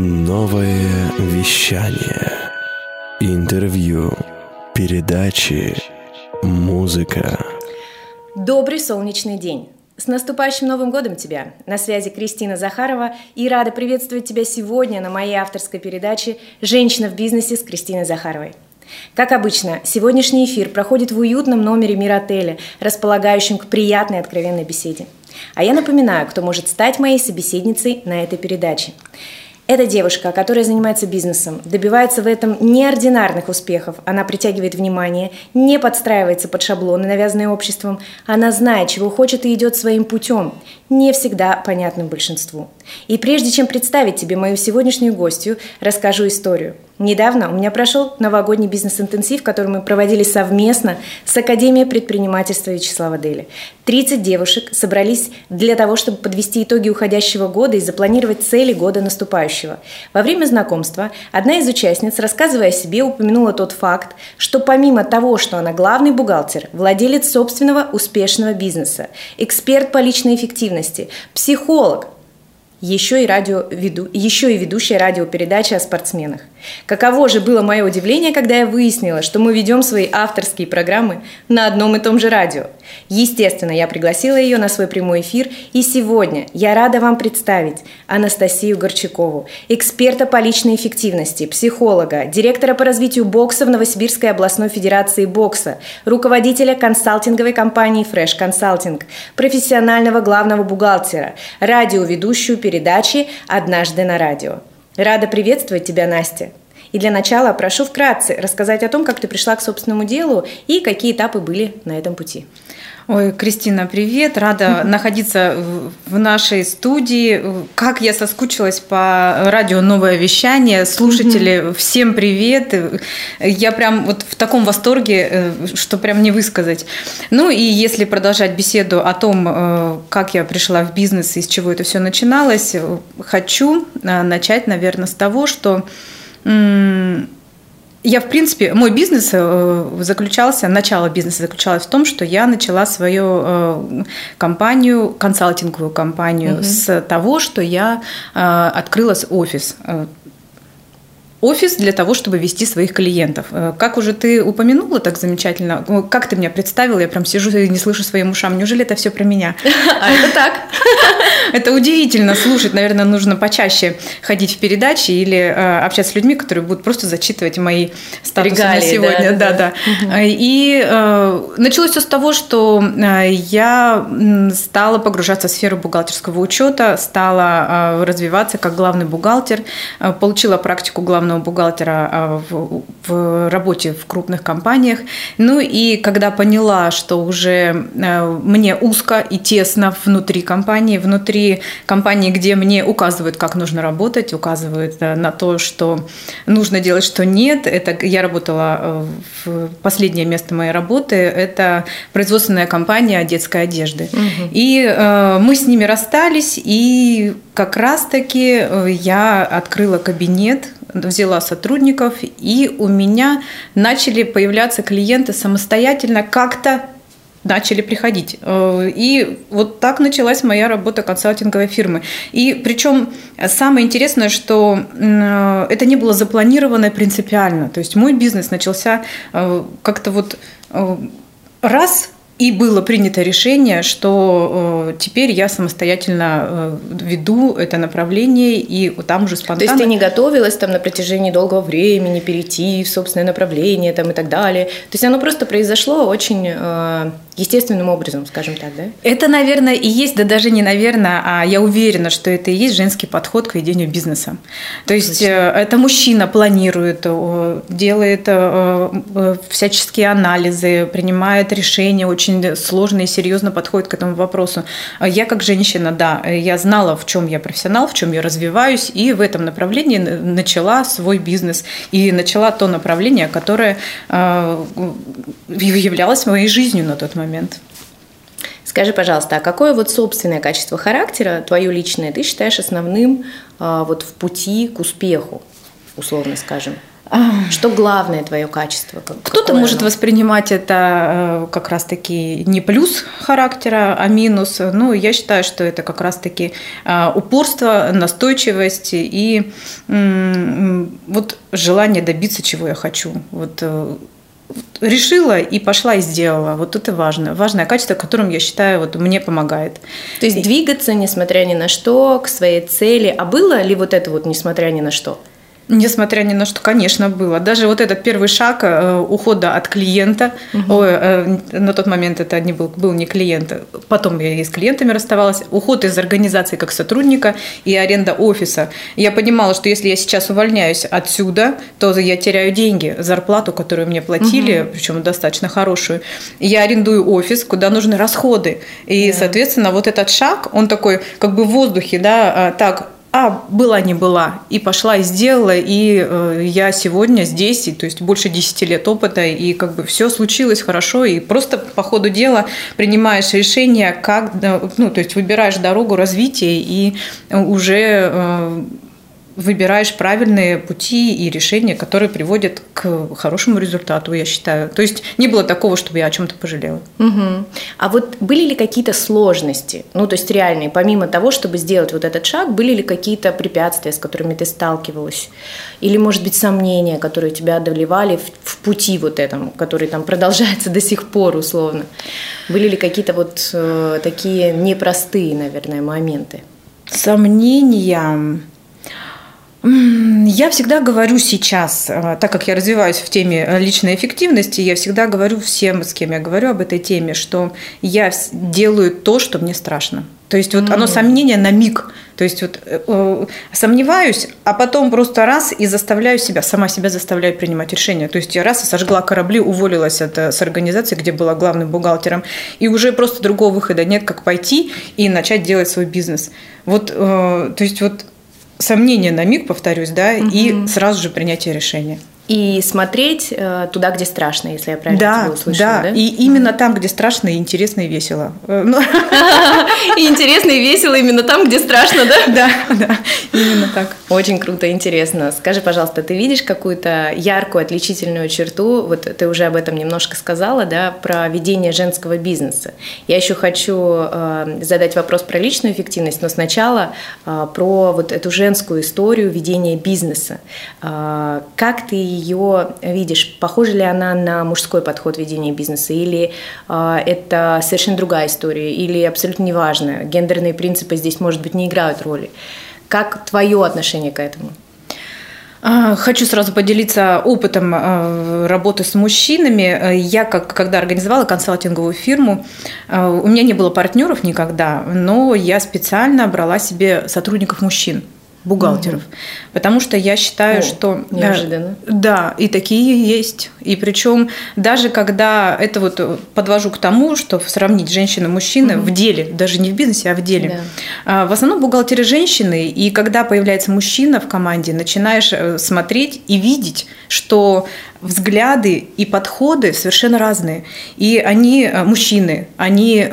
Новое вещание. Интервью. Передачи. Музыка. Добрый солнечный день. С наступающим Новым годом тебя! На связи Кристина Захарова и рада приветствовать тебя сегодня на моей авторской передаче «Женщина в бизнесе» с Кристиной Захаровой. Как обычно, сегодняшний эфир проходит в уютном номере Миротеля, располагающем к приятной откровенной беседе. А я напоминаю, кто может стать моей собеседницей на этой передаче. Это девушка, которая занимается бизнесом, добивается в этом неординарных успехов. Она притягивает внимание, не подстраивается под шаблоны, навязанные обществом. Она знает, чего хочет и идет своим путем, не всегда понятным большинству. И прежде чем представить тебе мою сегодняшнюю гостью, расскажу историю – Недавно у меня прошел новогодний бизнес-интенсив, который мы проводили совместно с Академией предпринимательства Вячеслава Дели. 30 девушек собрались для того, чтобы подвести итоги уходящего года и запланировать цели года наступающего. Во время знакомства одна из участниц, рассказывая о себе, упомянула тот факт, что помимо того, что она главный бухгалтер, владелец собственного успешного бизнеса, эксперт по личной эффективности, психолог, еще и, радиоведу... еще и ведущая радиопередачи о спортсменах. Каково же было мое удивление, когда я выяснила, что мы ведем свои авторские программы на одном и том же радио. Естественно, я пригласила ее на свой прямой эфир, и сегодня я рада вам представить Анастасию Горчакову, эксперта по личной эффективности, психолога, директора по развитию бокса в Новосибирской областной федерации бокса, руководителя консалтинговой компании Fresh Consulting, профессионального главного бухгалтера, радиоведущую передачи «Однажды на радио». Рада приветствовать тебя, Настя. И для начала прошу вкратце рассказать о том, как ты пришла к собственному делу и какие этапы были на этом пути. Ой, Кристина, привет! Рада находиться в нашей студии. Как я соскучилась по радио «Новое вещание». Слушатели, всем привет! Я прям вот в таком восторге, э, что прям не высказать. Ну и если продолжать беседу о том, э, как я пришла в бизнес и с чего это все начиналось, хочу э, начать, наверное, с того, что я, в принципе, мой бизнес э, заключался, начало бизнеса заключалось в том, что я начала свою э, компанию, консалтинговую компанию угу. с того, что я э, открыла офис офис для того, чтобы вести своих клиентов. Э, как уже ты упомянула так замечательно, как ты меня представила, я прям сижу и не слышу своим ушам. Неужели это все про меня? А это так. Это удивительно слушать. Наверное, нужно почаще ходить в передачи или э, общаться с людьми, которые будут просто зачитывать мои статусы на сегодня. Да, да. И э, началось все с того, что я стала погружаться в сферу бухгалтерского учета, стала развиваться как главный бухгалтер, получила практику главного главного бухгалтера а, в, в работе в крупных компаниях. Ну и когда поняла, что уже а, мне узко и тесно внутри компании, внутри компании, где мне указывают, как нужно работать, указывают а, на то, что нужно делать, что нет. Это я работала в последнее место моей работы. Это производственная компания детской одежды. Угу. И мы с ними расстались, и как раз-таки э, я открыла кабинет взяла сотрудников, и у меня начали появляться клиенты самостоятельно как-то начали приходить. Э, и вот так началась моя работа консалтинговой фирмы. И причем самое интересное, что э, это не было запланировано принципиально. То есть мой бизнес начался э, как-то вот раз и было принято решение, что э, теперь я самостоятельно э, веду это направление, и там уже спонтанно... То есть ты не готовилась там на протяжении долгого времени перейти в собственное направление там, и так далее? То есть оно просто произошло очень... Естественным образом, скажем так, да? Это, наверное, и есть, да даже не наверное, а я уверена, что это и есть женский подход к ведению бизнеса. То есть Точно. Э, это мужчина планирует, делает э, э, всяческие анализы, принимает решения, очень сложно и серьезно подходит к этому вопросу. Я как женщина, да, я знала, в чем я профессионал, в чем я развиваюсь, и в этом направлении начала свой бизнес и начала то направление, которое являлось моей жизнью на тот момент момент. Скажи, пожалуйста, а какое вот собственное качество характера, твое личное, ты считаешь основным а, вот в пути к успеху, условно скажем? Что главное твое качество? Кто-то может воспринимать это э, как раз-таки не плюс характера, а минус. Ну, я считаю, что это как раз-таки э, упорство, настойчивость и вот желание добиться, чего я хочу. Вот э, решила и пошла и сделала. Вот это важно. Важное качество, которым, я считаю, вот мне помогает. То есть двигаться, несмотря ни на что, к своей цели. А было ли вот это вот, несмотря ни на что? Несмотря ни на что, конечно, было. Даже вот этот первый шаг э, ухода от клиента, угу. ой, э, на тот момент это не был, был не клиент, потом я и с клиентами расставалась, уход из организации как сотрудника и аренда офиса. Я понимала, что если я сейчас увольняюсь отсюда, то я теряю деньги, зарплату, которую мне платили, угу. причем достаточно хорошую. Я арендую офис, куда нужны расходы. И, да. соответственно, вот этот шаг, он такой как бы в воздухе, да, а, так, а была не была, и пошла и сделала, и э, я сегодня здесь, и, то есть больше 10 лет опыта, и как бы все случилось хорошо, и просто по ходу дела принимаешь решение, как, ну, то есть выбираешь дорогу развития, и уже э, выбираешь правильные пути и решения, которые приводят к хорошему результату, я считаю. То есть не было такого, чтобы я о чем-то пожалела. Угу. А вот были ли какие-то сложности, ну то есть реальные, помимо того, чтобы сделать вот этот шаг, были ли какие-то препятствия, с которыми ты сталкивалась? Или, может быть, сомнения, которые тебя одолевали в, в пути вот этом, который там продолжается до сих пор условно? Были ли какие-то вот э, такие непростые, наверное, моменты? Сомнения... Я всегда говорю сейчас, э, так как я развиваюсь в теме э, личной эффективности, я всегда говорю всем, с кем я говорю об этой теме, что я делаю то, что мне страшно. То есть вот mm-hmm. оно сомнение на миг. То есть вот э, э, сомневаюсь, а потом просто раз и заставляю себя, сама себя заставляю принимать решения. То есть я раз и сожгла корабли, уволилась от, с организации, где была главным бухгалтером, и уже просто другого выхода нет, как пойти и начать делать свой бизнес. Вот, э, то есть вот сомнение на миг, повторюсь, да, угу. и сразу же принятие решения и смотреть э, туда, где страшно, если я правильно да, тебя услышала. Да, да, и именно там, где страшно, и интересно, и весело. Э, ну. И интересно, и весело именно там, где страшно, да? Да, да, именно так. Очень круто, интересно. Скажи, пожалуйста, ты видишь какую-то яркую отличительную черту, вот ты уже об этом немножко сказала, да, про ведение женского бизнеса. Я еще хочу э, задать вопрос про личную эффективность, но сначала про вот эту женскую историю ведения бизнеса. как ты ее видишь? Похожа ли она на мужской подход ведения бизнеса? Или э, это совершенно другая история? Или абсолютно неважно? Гендерные принципы здесь, может быть, не играют роли. Как твое отношение к этому? А, хочу сразу поделиться опытом а, работы с мужчинами. Я, как, когда организовала консалтинговую фирму, у меня не было партнеров никогда, но я специально брала себе сотрудников мужчин бухгалтеров. Угу. Потому что я считаю, О, что... Неожиданно. Да, и такие есть. И причем даже когда это вот э, подвожу к тому, что сравнить женщину-мужчину угу. в деле, даже не в бизнесе, а в деле. Да. В основном бухгалтеры женщины, и когда появляется мужчина в команде, начинаешь э, смотреть и видеть, что взгляды и подходы совершенно разные. И они, э, мужчины, они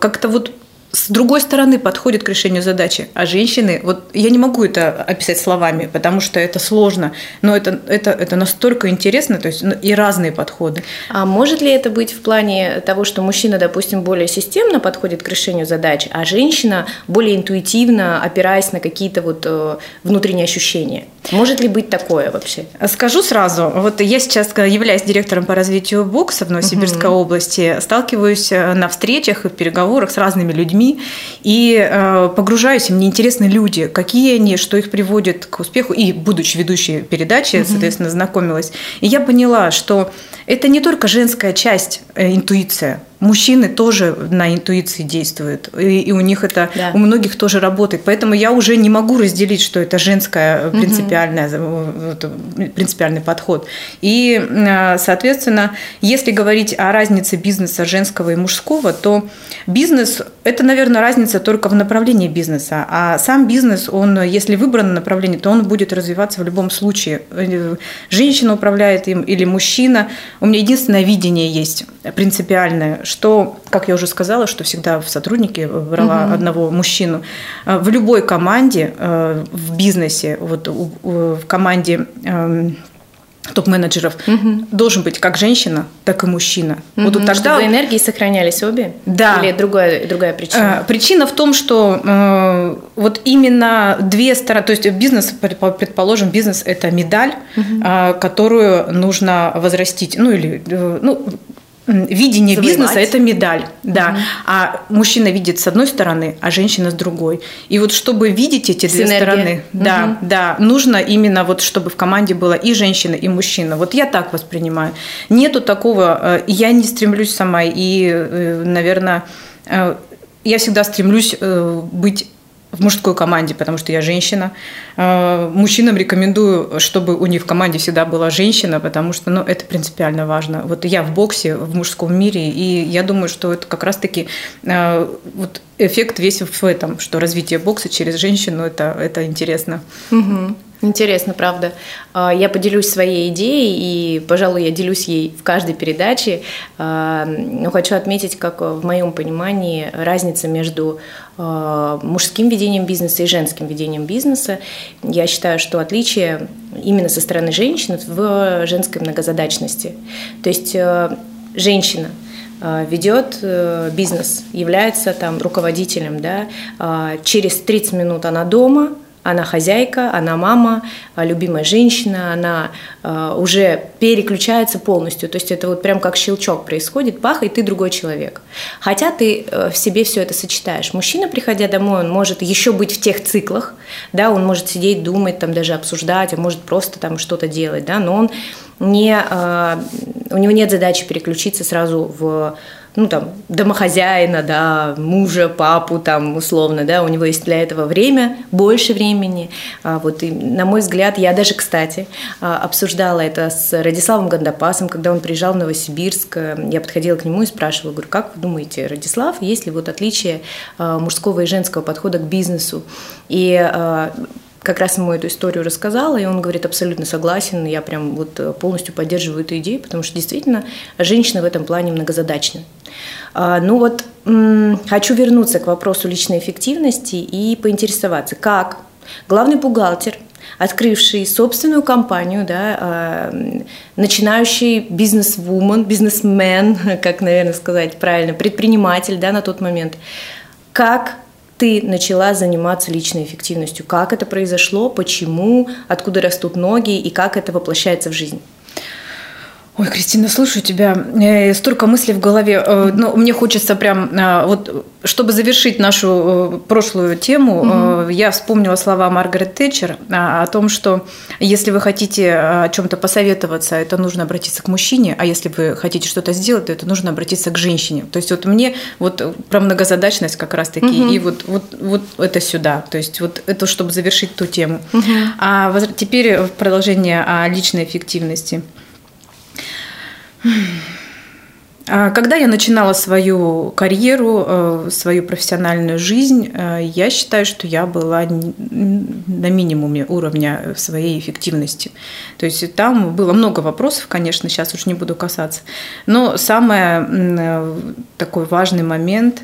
как-то вот с другой стороны подходит к решению задачи. А женщины, вот я не могу это описать словами, потому что это сложно, но это, это, это настолько интересно, то есть ну, и разные подходы. А может ли это быть в плане того, что мужчина, допустим, более системно подходит к решению задач, а женщина более интуитивно, опираясь на какие-то вот э, внутренние ощущения? Может ли быть такое вообще? Скажу сразу, вот я сейчас, являюсь директором по развитию бокса в Новосибирской угу. области, сталкиваюсь э, на встречах и переговорах с разными людьми и э, погружаюсь, мне интересны люди, какие они, что их приводит к успеху, и будучи ведущей передачи, угу. соответственно, знакомилась. И я поняла, что это не только женская часть, э, интуиция, мужчины тоже на интуиции действуют, и, и у них это да. у многих тоже работает. Поэтому я уже не могу разделить, что это женская принципиальная, угу. принципиальный подход. И, э, соответственно, если говорить о разнице бизнеса женского и мужского, то бизнес – это, наверное, разница только в направлении бизнеса. А сам бизнес, он, если выбрано направление, то он будет развиваться в любом случае. Э, женщина управляет им или мужчина. У меня единственное видение есть принципиальное, что, как я уже сказала, что всегда в сотруднике брала угу. одного мужчину. А, в любой команде, э, в бизнесе, вот в команде эм, топ-менеджеров угу. должен быть как женщина, так и мужчина. Угу. Вот тогда... Чтобы энергии сохранялись обе? Да. Или другая, другая причина? Причина в том, что э, вот именно две стороны, то есть бизнес, предположим, бизнес – это медаль, угу. э, которую нужно возрастить, ну или, э, ну, видение Завоевать. бизнеса – это медаль, да. Угу. А мужчина видит с одной стороны, а женщина с другой. И вот чтобы видеть эти Синергия. две стороны, угу. да, да, нужно именно вот чтобы в команде было и женщина, и мужчина. Вот я так воспринимаю. Нету такого, э, я не стремлюсь сама, и, э, наверное, э, я всегда стремлюсь быть в мужской команде, потому что я женщина. А, мужчинам рекомендую, чтобы у них в команде всегда была женщина, потому что ну, это принципиально важно. Вот я в боксе, в мужском мире, и я думаю, что это как раз-таки а, вот эффект весь в этом, что развитие бокса через женщину это, это интересно. Угу. Интересно, правда. А, я поделюсь своей идеей, и, пожалуй, я делюсь ей в каждой передаче. А, но хочу отметить, как в моем понимании разница между а, мужским ведением бизнеса и женским ведением бизнеса. Я считаю, что отличие именно со стороны женщин в женской многозадачности. То есть женщина ведет э, бизнес, является там руководителем, да, через 30 минут она дома, она хозяйка, она мама, а, любимая женщина, она э, уже переключается полностью. То есть это вот прям как щелчок происходит, пах, и ты другой человек. Хотя ты э, в себе все это сочетаешь. Мужчина, приходя домой, он может еще быть в тех циклах, да, он может сидеть, думать, там даже обсуждать, а может просто там что-то делать, да, но он не, э, у него нет задачи переключиться сразу в ну, там, домохозяина, да, мужа, папу, там, условно, да, у него есть для этого время, больше времени. А, вот, и, на мой взгляд, я даже, кстати, а, обсуждала это с Радиславом Гандапасом, когда он приезжал в Новосибирск. Я подходила к нему и спрашивала, говорю, как вы думаете, Радислав, есть ли вот отличие а, мужского и женского подхода к бизнесу? И как раз ему эту историю рассказала, и он говорит, абсолютно согласен, я прям вот э, полностью поддерживаю эту идею, потому что действительно женщина в этом плане многозадачна. А, ну вот, хочу вернуться к вопросу личной эффективности и поинтересоваться, как главный бухгалтер, открывший собственную компанию, да, а, начинающий бизнес-вумен, бизнесмен, как, наверное, сказать правильно, предприниматель да, на тот момент, как ты начала заниматься личной эффективностью? Как это произошло, почему, откуда растут ноги и как это воплощается в жизнь? Ой, Кристина, слушаю тебя. Э, столько мыслей в голове. Э, ну, мне хочется прям, э, вот, чтобы завершить нашу прошлую тему, угу. я вспомнила слова Маргарет Тэтчер о том, что если вы хотите о чем-то посоветоваться, это нужно обратиться к мужчине, а если вы хотите что-то сделать, то это нужно обратиться к женщине. То есть вот мне вот про многозадачность как раз-таки, угу. и вот, вот, вот это сюда. То есть вот это, чтобы завершить ту тему. Угу. А теперь продолжение о личной эффективности. А когда я начинала свою карьеру, э, свою профессиональную жизнь, э, я считаю, что я была на минимуме уровня своей эффективности. То есть там было много вопросов, конечно, сейчас уж не буду касаться. Но самый э, такой важный момент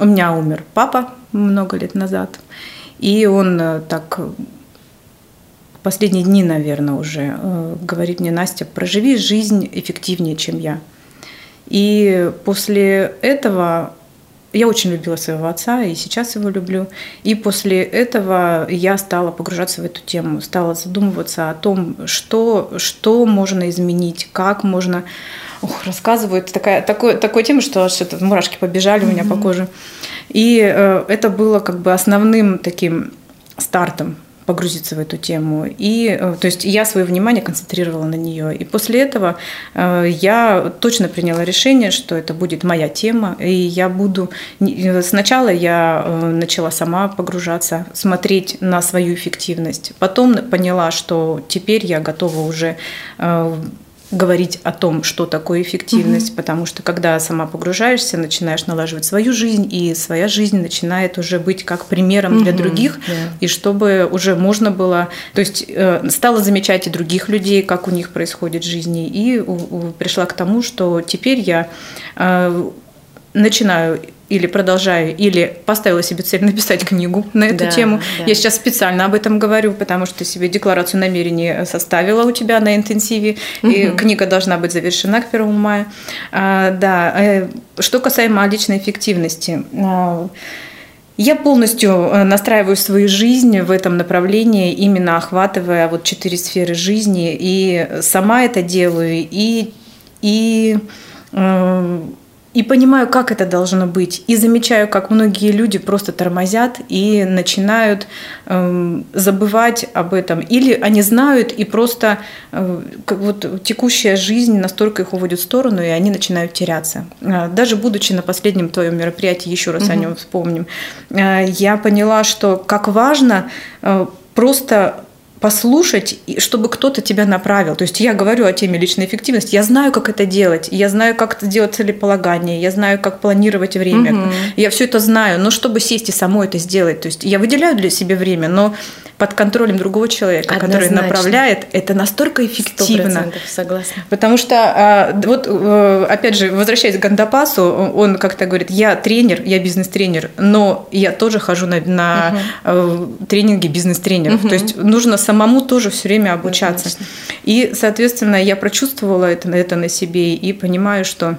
у меня умер папа много лет назад, и он так последние дни, наверное, уже, э, говорит мне Настя, проживи жизнь эффективнее, чем я. И после этого я очень любила своего отца, и сейчас его люблю. И после этого я стала погружаться в эту тему, стала задумываться о том, что, что можно изменить, как можно... Ух, рассказывают такая, такой, такой тема, что что-то мурашки побежали mm-hmm. у меня по коже. И э, это было как бы основным таким стартом погрузиться в эту тему. И, э, то есть я свое внимание концентрировала на нее. И после этого э, я точно приняла решение, что это будет моя тема, и я буду... Э, сначала я начала сама погружаться, смотреть на свою эффективность. Потом поняла, что теперь я готова уже говорить о том, что такое эффективность, угу. потому что когда сама погружаешься, начинаешь налаживать свою жизнь, и своя жизнь начинает уже быть как примером угу. для других, да. и чтобы уже можно было, то есть э, стала замечать и других людей, как у них происходит в жизни, и пришла к тому, что теперь я э, начинаю или продолжаю, или поставила себе цель написать книгу на эту да, тему. Да. Я сейчас специально об этом говорю, потому что себе декларацию намерений составила у тебя на интенсиве, угу. и книга должна быть завершена к 1 мая. А, да, э, что касаемо личной эффективности. А, я полностью э, настраиваю свою жизнь в этом направлении, именно охватывая вот четыре сферы жизни, и сама это делаю, и, и э, и понимаю, как это должно быть. И замечаю, как многие люди просто тормозят и начинают э, забывать об этом. Или они знают, и просто э, как вот текущая жизнь настолько их уводит в сторону, и они начинают теряться. Э, даже будучи на последнем твоем мероприятии, еще раз угу. о нем вспомним, э, я поняла, что как важно э, просто послушать, чтобы кто-то тебя направил. То есть я говорю о теме личной эффективности, я знаю, как это делать, я знаю, как делать целеполагание, я знаю, как планировать время, угу. я все это знаю, но чтобы сесть и самой это сделать, то есть я выделяю для себя время, но под контролем другого человека, Однозначно. который направляет, это настолько эффективно. согласна. Потому что, а, вот, э, опять же, возвращаясь к Гандапасу, он как-то говорит, я тренер, я бизнес-тренер, но я тоже хожу на, на угу. тренинги бизнес-тренеров. Угу. То есть нужно самому тоже все время обучаться. Однозначно. И, соответственно, я прочувствовала это, это на себе и понимаю, что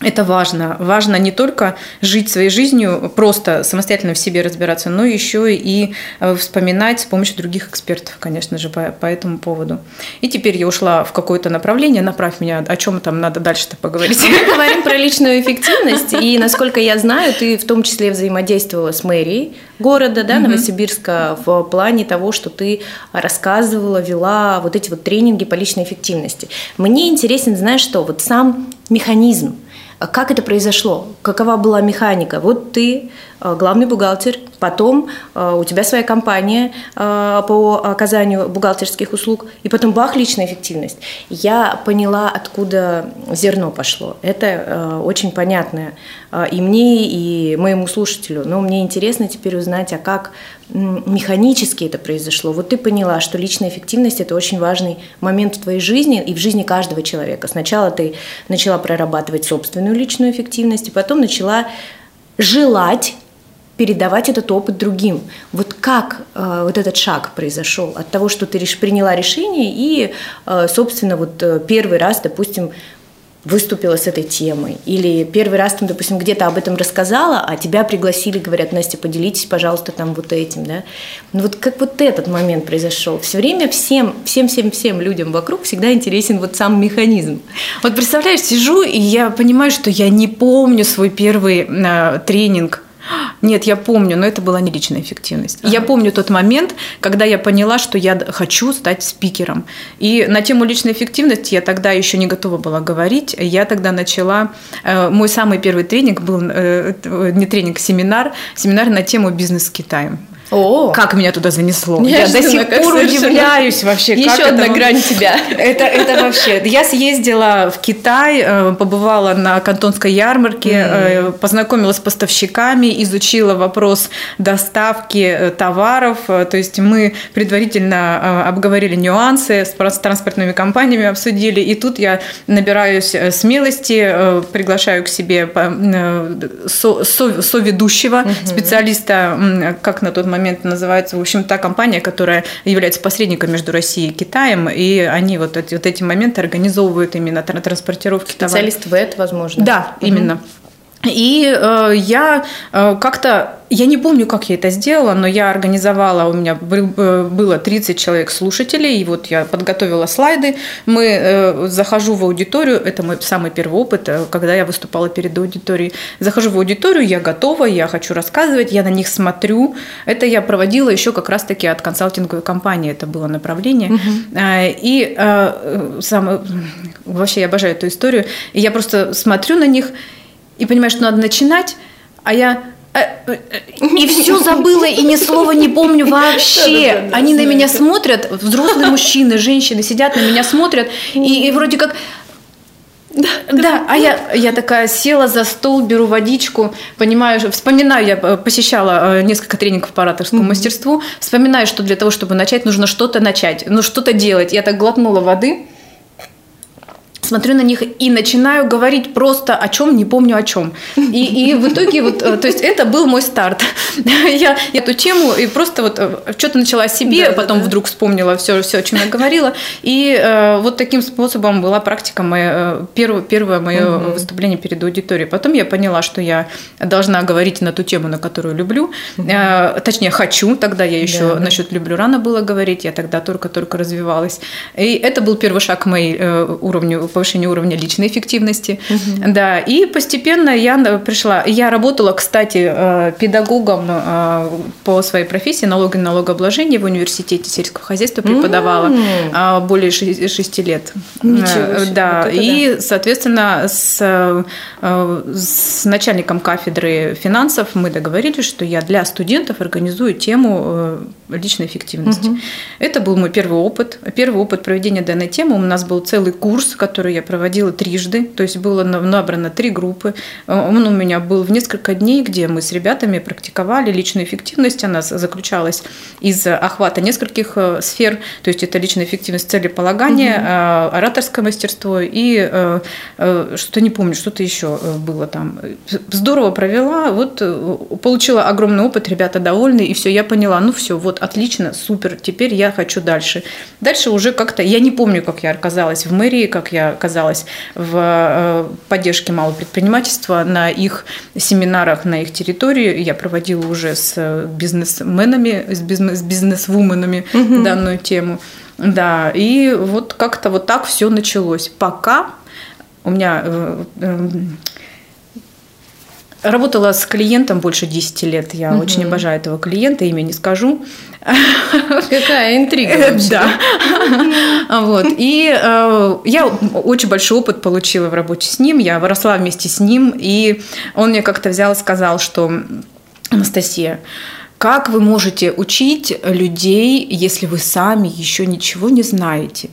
это важно. Важно не только жить своей жизнью, просто самостоятельно в себе разбираться, но еще и э, вспоминать с помощью других экспертов, конечно же, по, по этому поводу. И теперь я ушла в какое-то направление. Направь меня, о чем там надо дальше-то поговорить. Мы говорим про личную эффективность, и, насколько я знаю, ты в том числе взаимодействовала с мэрией города, да, Новосибирска, в плане того, что ты рассказывала, вела вот эти вот тренинги по личной эффективности. Мне интересен, знаешь что, вот сам механизм, как это произошло? Какова была механика? Вот ты главный бухгалтер, потом э, у тебя своя компания э, по оказанию бухгалтерских услуг, и потом бах, личная эффективность. Я поняла, откуда зерно пошло. Это очень понятно и мне, и моему слушателю. Но мне интересно теперь узнать, а как механически это произошло. Вот ты поняла, что личная эффективность – это очень важный момент в твоей жизни и в жизни каждого человека. Сначала ты начала прорабатывать собственную личную эффективность, и потом начала желать передавать этот опыт другим. Вот как э, вот этот шаг произошел от того, что ты реш, приняла решение и, э, собственно, вот э, первый раз, допустим, выступила с этой темой, или первый раз, там, допустим, где-то об этом рассказала, а тебя пригласили, говорят, Настя, поделитесь, пожалуйста, там вот этим, да. Ну вот как вот этот момент произошел? Все время всем, всем, всем, всем людям вокруг всегда интересен вот сам механизм. Вот представляешь, сижу, и я понимаю, что я не помню свой первый э, тренинг нет, я помню, но это была не личная эффективность. Ага. Я помню тот момент, когда я поняла, что я хочу стать спикером. И на тему личной эффективности я тогда еще не готова была говорить. Я тогда начала... Э, мой самый первый тренинг был э, не тренинг, семинар. Семинар на тему бизнес Китаем. О, как меня туда занесло. Я до сих пор удивляюсь вообще. Еще как одна это... грань тебя. Это, это вообще. Я съездила в Китай, э, побывала на кантонской ярмарке, mm. познакомилась с поставщиками, изучила вопрос доставки э, товаров. То есть мы предварительно обговорили нюансы с транспортными компаниями, обсудили. И тут я набираюсь смелости, приглашаю к себе соведущего, mm-hmm. специалиста, как на тот момент момент называется, в общем, та компания, которая является посредником между Россией и Китаем, и они вот эти, вот эти моменты организовывают именно транспортировки Специалист товаров. ВЭД, возможно. Да, угу. именно. И э, я э, как-то я не помню, как я это сделала, но я организовала, у меня было 30 человек слушателей, и вот я подготовила слайды. Мы э, захожу в аудиторию, это мой самый первый опыт, э, когда я выступала перед аудиторией. Захожу в аудиторию, я готова, я хочу рассказывать, я на них смотрю. Это я проводила еще как раз-таки от консалтинговой компании, это было направление. Угу. И э, сам, вообще я обожаю эту историю. И я просто смотрю на них и понимаю, что надо начинать, а я Э, э, и все забыла, и ни слова не помню вообще. Они на меня смотрят, взрослые мужчины, женщины сидят на меня смотрят, и, и вроде как да, да, а я, я такая села за стол, беру водичку, понимаю, вспоминаю, я э, посещала несколько тренингов по ораторскому mm-hmm. мастерству, вспоминаю, что для того, чтобы начать, нужно что-то начать, ну что-то делать. Я так глотнула воды, смотрю на них и начинаю говорить просто о чем, не помню о чем. И, и в итоге вот, э, то есть это был мой старт. Я эту тему и просто вот э, что-то начала о себе, да, потом да, вдруг вспомнила все, все, о чем я говорила. И э, вот таким способом была практика моя, э, первое, первое мое угу. выступление перед аудиторией. Потом я поняла, что я должна говорить на ту тему, на которую люблю. Э, точнее, хочу. Тогда я еще да, насчет люблю рано было говорить, я тогда только-только развивалась. И это был первый шаг к моей э, уровню повышение уровня личной эффективности. Угу. Да, и постепенно я пришла. Я работала, кстати, э, педагогом э, по своей профессии налоги и налогообложения в университете сельского хозяйства преподавала mm. более шести лет. Ничего себе. Да, вот и, да. соответственно, с, с начальником кафедры финансов мы договорились, что я для студентов организую тему личной эффективности. Угу. Это был мой первый опыт. Первый опыт проведения данной темы. У нас был целый курс, который я проводила трижды. То есть было набрано три группы. Он у меня был в несколько дней, где мы с ребятами практиковали личную эффективность. Она заключалась из охвата нескольких э, сфер. То есть это личная эффективность целеполагания, угу. ораторское мастерство и э, что-то не помню, что-то еще было там. Здорово провела. Вот получила огромный опыт, ребята довольны. И все, я поняла, ну все, вот отлично, супер, теперь я хочу дальше. Дальше уже как-то, я не помню, как я оказалась в мэрии, как я оказалась в э, поддержке малого предпринимательства, на их семинарах, на их территории. Я проводила уже с бизнесменами, с бизнес-вуменами угу. данную тему. Да, и вот как-то вот так все началось. Пока у меня э, э, Работала с клиентом больше 10 лет. Я угу. очень обожаю этого клиента, имя не скажу. Какая интрига вообще. Да. Вот. И э, я очень большой опыт получила в работе с ним. Я выросла вместе с ним. И он мне как-то взял и сказал, что Анастасия, как вы можете учить людей, если вы сами еще ничего не знаете?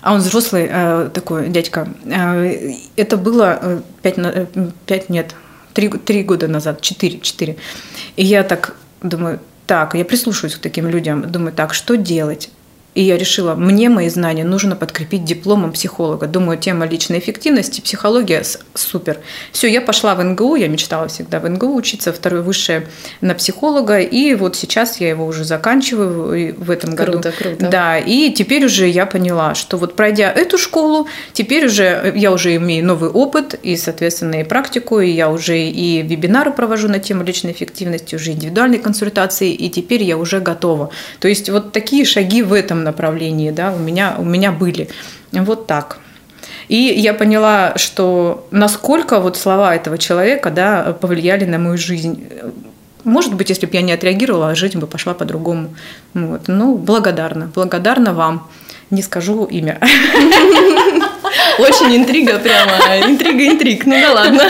А он взрослый э, такой дядька. Э, это было э, пять, э, пять нет, три, три года назад, четыре, четыре. И я так думаю, так, я прислушиваюсь к таким людям, думаю, так, что делать? И я решила, мне мои знания нужно подкрепить дипломом психолога. Думаю, тема личной эффективности, психология супер. Все, я пошла в НГУ, я мечтала всегда в НГУ учиться, второе высшее на психолога, и вот сейчас я его уже заканчиваю в этом круто, году. Круто, круто. Да, и теперь уже я поняла, что вот пройдя эту школу, теперь уже я уже имею новый опыт и, соответственно, и практику, и я уже и вебинары провожу на тему личной эффективности, уже индивидуальные консультации, и теперь я уже готова. То есть вот такие шаги в этом направлении, да, у меня, у меня были. Вот так. И я поняла, что насколько вот слова этого человека да, повлияли на мою жизнь. Может быть, если бы я не отреагировала, жизнь бы пошла по-другому. Вот. Ну, благодарна. Благодарна вам. Не скажу имя. Очень интрига прямо. Интрига интриг. Ну да ладно.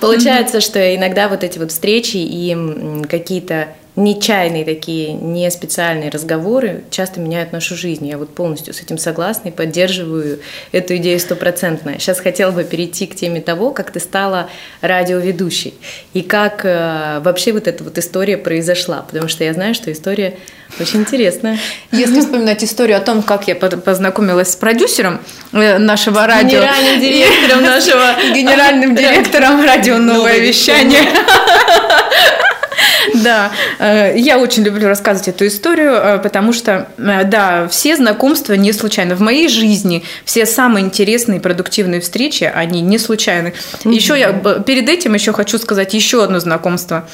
Получается, что иногда вот эти вот встречи и какие-то нечаянные такие, не специальные разговоры часто меняют нашу жизнь. Я вот полностью с этим согласна и поддерживаю эту идею стопроцентно. Сейчас хотела бы перейти к теме того, как ты стала радиоведущей и как э, вообще вот эта вот история произошла, потому что я знаю, что история очень интересная. Если вспоминать историю о том, как я познакомилась с продюсером э, нашего радио, генеральным директором нашего, генеральным директором радио «Новое вещание», Да, э, я очень люблю рассказывать эту историю, э, потому что, э, да, все знакомства не случайны. В моей жизни все самые интересные и продуктивные встречи, они не случайны. Еще я перед этим еще хочу сказать еще одно знакомство.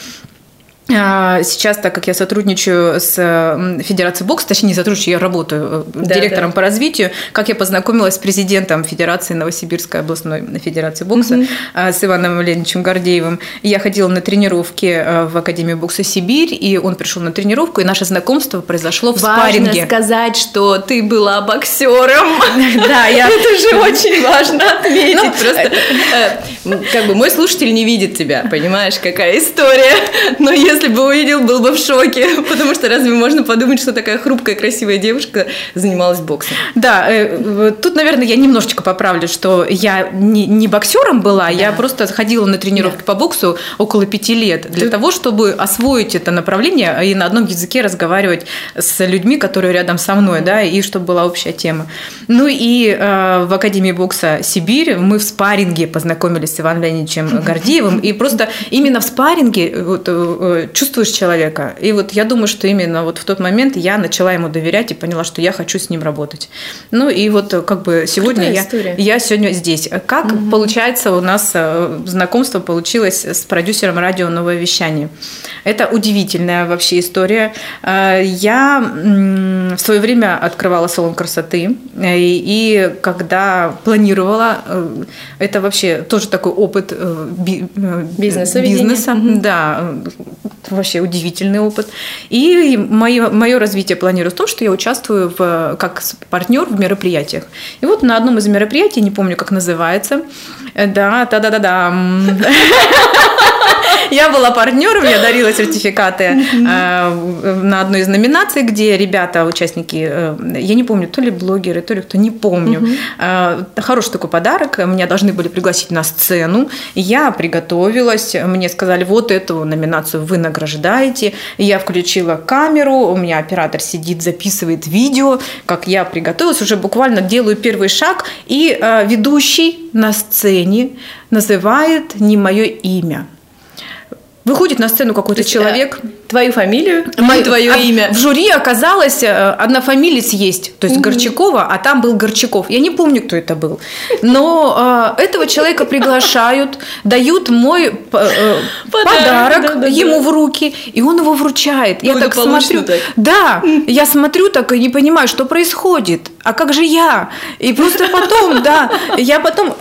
А, сейчас, так как я сотрудничаю с Федерацией бокс, точнее не сотрудничаю, я работаю э, да, директором да. по развитию, как я познакомилась с президентом Федерации Новосибирской областной Федерации бокса угу. с Иваном Леонидовичем Гордеевым. Я ходила на тренировки э, в Академию бокса Сибирь, и он пришел на тренировку, и наше знакомство произошло в важно спарринге. Важно сказать, что ты была боксером. Да, я... Это же очень важно отметить. Ну, Просто, как бы, мой слушатель не видит тебя, понимаешь, какая история. Но если если бы увидел, был бы в шоке, потому что разве можно подумать, что такая хрупкая, красивая девушка занималась боксом? Да, э, тут, наверное, я немножечко поправлю, что я не, не боксером была, да. я просто ходила на тренировки да. по боксу около пяти лет для Ты... того, чтобы освоить это направление и на одном языке разговаривать с людьми, которые рядом со мной, да, и чтобы была общая тема. Ну и э, в Академии бокса Сибирь мы в спарринге познакомились с Иваном Леонидовичем Гордеевым, и просто именно в спарринге вот, э, чувствуешь человека. И вот я думаю, что именно вот в тот момент я начала ему доверять и поняла, что я хочу с ним работать. Ну и вот как бы сегодня я, я сегодня здесь. Как угу. получается у нас э, знакомство получилось с продюсером радио «Новое вещание»? Это удивительная вообще история. Э, я в свое время открывала салон красоты, и когда планировала, это вообще тоже такой опыт бизнеса, бизнеса да, вообще удивительный опыт. И мое, мое развитие планирую в том, что я участвую в, как партнер в мероприятиях. И вот на одном из мероприятий, не помню, как называется, да, да-да-да-да. Я была партнером, я дарила сертификаты э, на одной из номинаций, где ребята, участники, э, я не помню, то ли блогеры, то ли кто, не помню. Э, хороший такой подарок. Меня должны были пригласить на сцену. Я приготовилась. Мне сказали, вот эту номинацию вы награждаете. Я включила камеру, у меня оператор сидит, записывает видео, как я приготовилась, уже буквально делаю первый шаг, и ведущий на сцене называет не мое имя. Выходит на сцену какой-то есть, человек. Э, твою фамилию, мою, твое а, имя. В жюри оказалось, э, однофамилец есть, то есть угу. Горчакова, а там был Горчаков. Я не помню, кто это был. Но э, этого человека приглашают, дают мой э, подарок, подарок да, да, ему да. в руки, и он его вручает. Я так смотрю. Так. Да, я смотрю так и не понимаю, что происходит. А как же я? И просто потом, да, я потом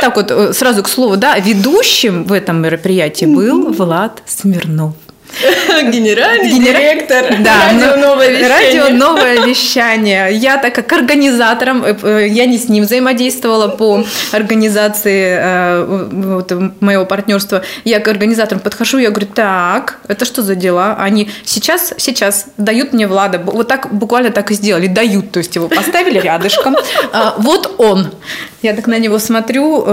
так вот, э, сразу к слову, да, ведущим в этом мероприятии был Влад Смирнов. Генеральный Генер... директор да, радио «Новое вещание». Радио «Новое вещание». Я так как организатором, э, э, я не с ним взаимодействовала по организации э, вот, моего партнерства. Я к организаторам подхожу, я говорю, так, это что за дела? Они сейчас, сейчас дают мне Влада. Вот так, буквально так и сделали. Дают, то есть его поставили рядышком. А, вот он. Я так на него смотрю,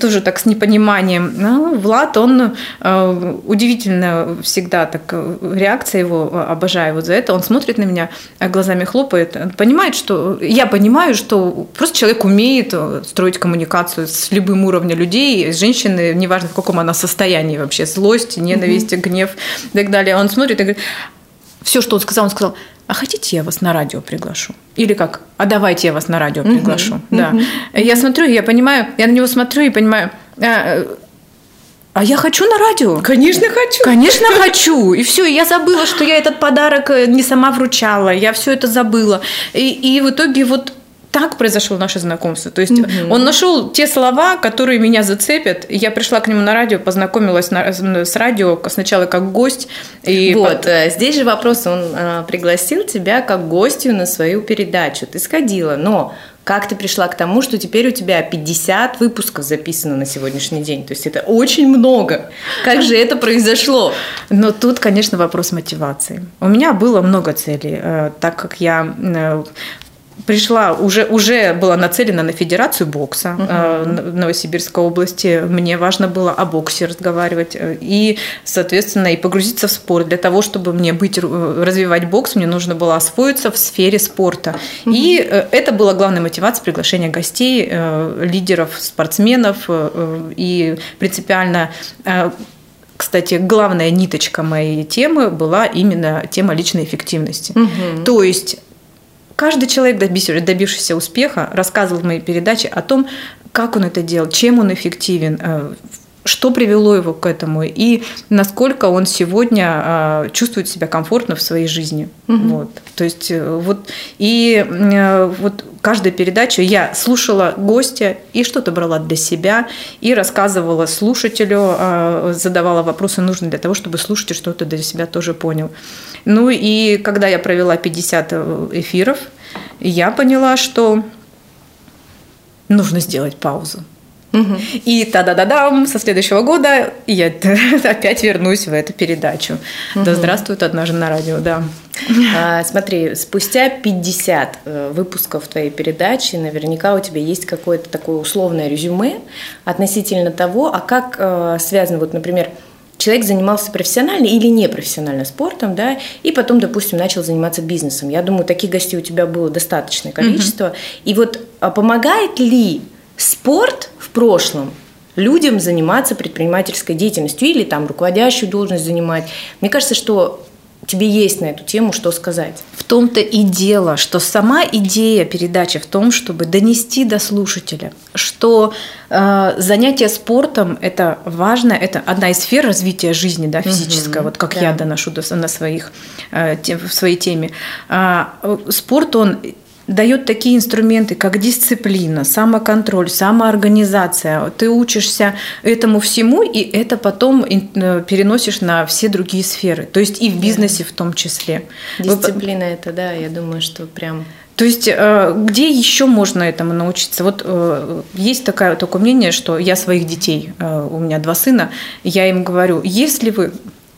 тоже так с непониманием. Ну, Влад, он удивительно всегда так, э, реакция его, э, обожаю вот за это, он смотрит на меня, э, глазами хлопает, понимает, что я понимаю, что просто человек умеет строить коммуникацию с любым уровнем людей, женщины, неважно в каком она состоянии вообще, злость, ненависть, mm-hmm. гнев и так далее. Он смотрит и говорит, все, что он сказал, он сказал, а хотите, я вас на радио приглашу? Или как? А давайте я вас на радио приглашу. Uh-huh, да. Uh-huh. Я смотрю, я понимаю, я на него смотрю и понимаю, а я хочу на радио. Конечно, хочу. Конечно, хочу. И все, я забыла, что я этот подарок э, не сама вручала. Я все это забыла. И, и в итоге вот так произошло наше знакомство. То есть угу. он нашел те слова, которые меня зацепят. Я пришла к нему на радио, познакомилась на, с радио сначала как гость. И вот, под... Э, здесь же вопрос. Он э, пригласил тебя как гостью на свою передачу. Ты сходила, но как ты пришла к тому, что теперь у тебя 50 выпусков записано на сегодняшний день? То есть это очень много. Как же это произошло? Но тут, конечно, вопрос мотивации. У меня было много целей, э, так как я э, пришла, уже, уже была нацелена на Федерацию бокса uh-huh. Новосибирской области. Мне важно было о боксе разговаривать э, и, соответственно, и погрузиться в спорт. Для того, чтобы мне быть, э, развивать бокс, мне нужно было освоиться в сфере спорта. Uh-huh. И это была главная мотивация приглашения гостей, лидеров, спортсменов и принципиально кстати, главная ниточка моей темы была именно тема личной эффективности. Угу. То есть Каждый человек, добившийся успеха, рассказывал в моей передаче о том, как он это делал, чем он эффективен, э, что привело его к этому и насколько он сегодня э, чувствует себя комфортно в своей жизни. Угу. Вот. То есть э, вот и вот каждую передачу я слушала гостя и что-то брала для себя и рассказывала слушателю, задавала вопросы нужные для того, чтобы слушатель что-то для себя тоже понял. Ну и когда я провела 50 эфиров, я поняла, что нужно сделать паузу. Угу. И та-да-да-дам, со следующего года я опять вернусь в эту передачу. Угу. Да здравствует однажды на радио, да. А, смотри, спустя 50 э, выпусков твоей передачи наверняка у тебя есть какое-то такое условное резюме относительно того, а как э, связано, вот, например, человек занимался профессионально или непрофессионально спортом, да, и потом, допустим, начал заниматься бизнесом. Я думаю, таких гостей у тебя было достаточное количество. Угу. И вот а помогает ли спорт в прошлом людям заниматься предпринимательской деятельностью или там руководящую должность занимать? Мне кажется, что тебе есть на эту тему что сказать. В том-то и дело, что сама идея передачи в том, чтобы донести до слушателя, что э, занятие спортом это важно, это одна из сфер развития жизни, да, физическая, угу, вот как да. я доношу до, на своих э, в своей теме. А, э, спорт он дает такие инструменты, как дисциплина, самоконтроль, самоорганизация. Ты учишься этому всему, и это потом э, переносишь на все другие сферы, то есть и в бизнесе в том числе. Дисциплина Вы... это, да, я думаю, что прям то есть э, где еще можно этому научиться? Вот э, есть такое, такое мнение, что я своих детей, у меня два сына, я им говорю, если вы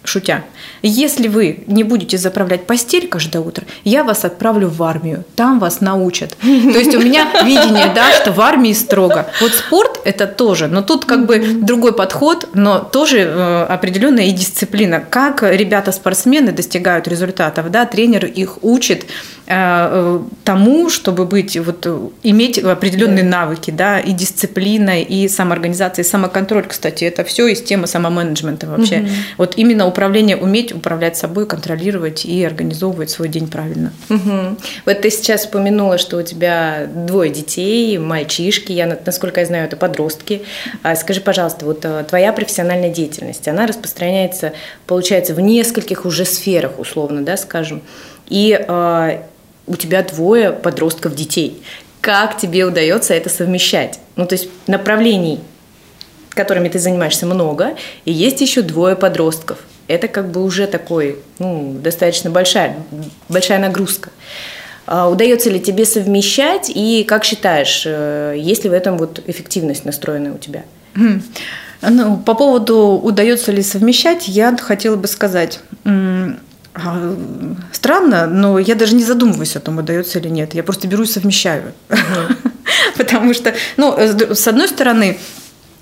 шутя, если вы не будете заправлять постель каждое утро, я вас отправлю в армию, там вас научат. То есть у меня видение, да, что в армии строго. Вот спорт это тоже, но тут как бы другой подход, но тоже э, определенная и дисциплина. Как ребята-спортсмены достигают результатов, да, тренер их учит тому, чтобы быть, вот, иметь определенные навыки, да, и дисциплина, и самоорганизация, и самоконтроль, кстати, это все из темы самоменеджмента вообще. Вот именно управление, уметь управлять собой, контролировать и организовывать свой день правильно. Угу. Вот ты сейчас упомянула, что у тебя двое детей, мальчишки, я, насколько я знаю, это подростки. А скажи, пожалуйста, вот э, твоя профессиональная деятельность, она распространяется, получается, в нескольких уже сферах, условно, да, скажем, и э, у тебя двое подростков детей. Как тебе удается это совмещать? Ну, то есть направлений которыми ты занимаешься, много, и есть еще двое подростков. Это как бы уже такой, ну, достаточно большая, большая нагрузка. А удается ли тебе совмещать, и как считаешь, э, есть ли в этом вот эффективность настроенная у тебя? Ну, по поводу удается ли совмещать, я хотела бы сказать, странно, но я даже не задумываюсь о том, удается или нет. Я просто беру и совмещаю. Потому что, ну, с одной стороны,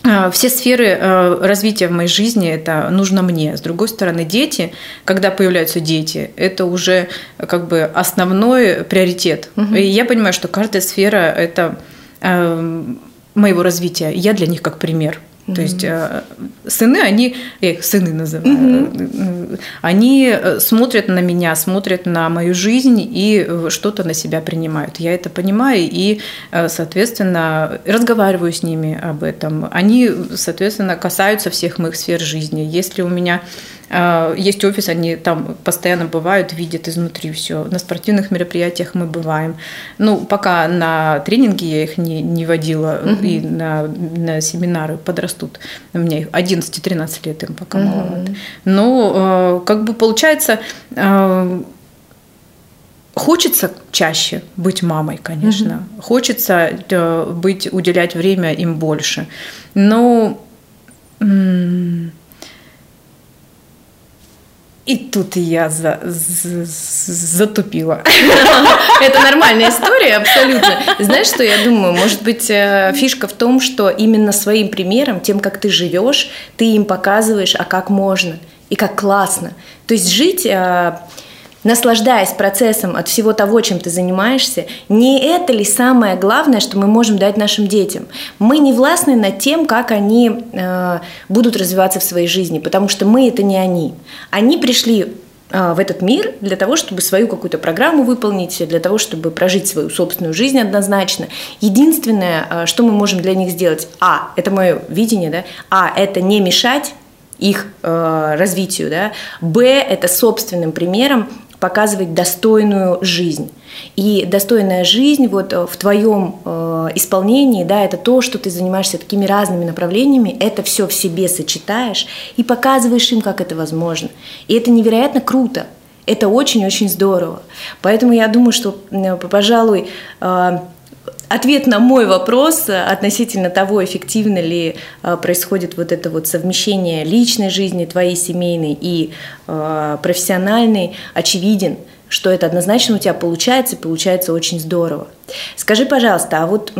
а, все сферы э, развития в моей жизни это нужно мне. С другой стороны, дети, когда появляются дети, это уже как бы основной приоритет. Угу. И я понимаю, что каждая сфера это моего развития. Я для них как пример. Mm-hmm. То есть э, сыны, они, я их сыны называю, mm-hmm. они э, смотрят на меня, смотрят на мою жизнь и что-то на себя принимают. Я это понимаю и, соответственно, разговариваю с ними об этом. Они, соответственно, касаются всех моих сфер жизни. Если у меня есть офис, они там постоянно бывают, видят изнутри все. На спортивных мероприятиях мы бываем. Ну, пока на тренинги я их не, не водила, угу. и на, на семинары подрастут. У меня их 11-13 лет им пока угу. маловато. Но а, как бы получается а, Хочется чаще быть мамой, конечно. mm Хочется э, быть, уделять время им больше. Но и тут я за, за, затупила. Это нормальная история, абсолютно. Знаешь, что я думаю? Может быть, э, фишка в том, что именно своим примером, тем, как ты живешь, ты им показываешь, а как можно и как классно. То есть жить э, наслаждаясь процессом от всего того, чем ты занимаешься, не это ли самое главное, что мы можем дать нашим детям? Мы не властны над тем, как они э, будут развиваться в своей жизни, потому что мы это не они. Они пришли э, в этот мир для того, чтобы свою какую-то программу выполнить, для того, чтобы прожить свою собственную жизнь однозначно. Единственное, э, что мы можем для них сделать, а, это мое видение, да, а, это не мешать их э, развитию, да, б, это собственным примером показывать достойную жизнь. И достойная жизнь вот э, в твоем э, исполнении, да, это то, что ты занимаешься такими разными направлениями, это все в себе сочетаешь и показываешь им, как это возможно. И это невероятно круто. Это очень-очень здорово. Поэтому я думаю, что, пожалуй, э, ответ на мой вопрос относительно того, эффективно ли происходит вот это вот совмещение личной жизни, твоей семейной и профессиональной, очевиден что это однозначно у тебя получается, получается очень здорово. Скажи, пожалуйста, а вот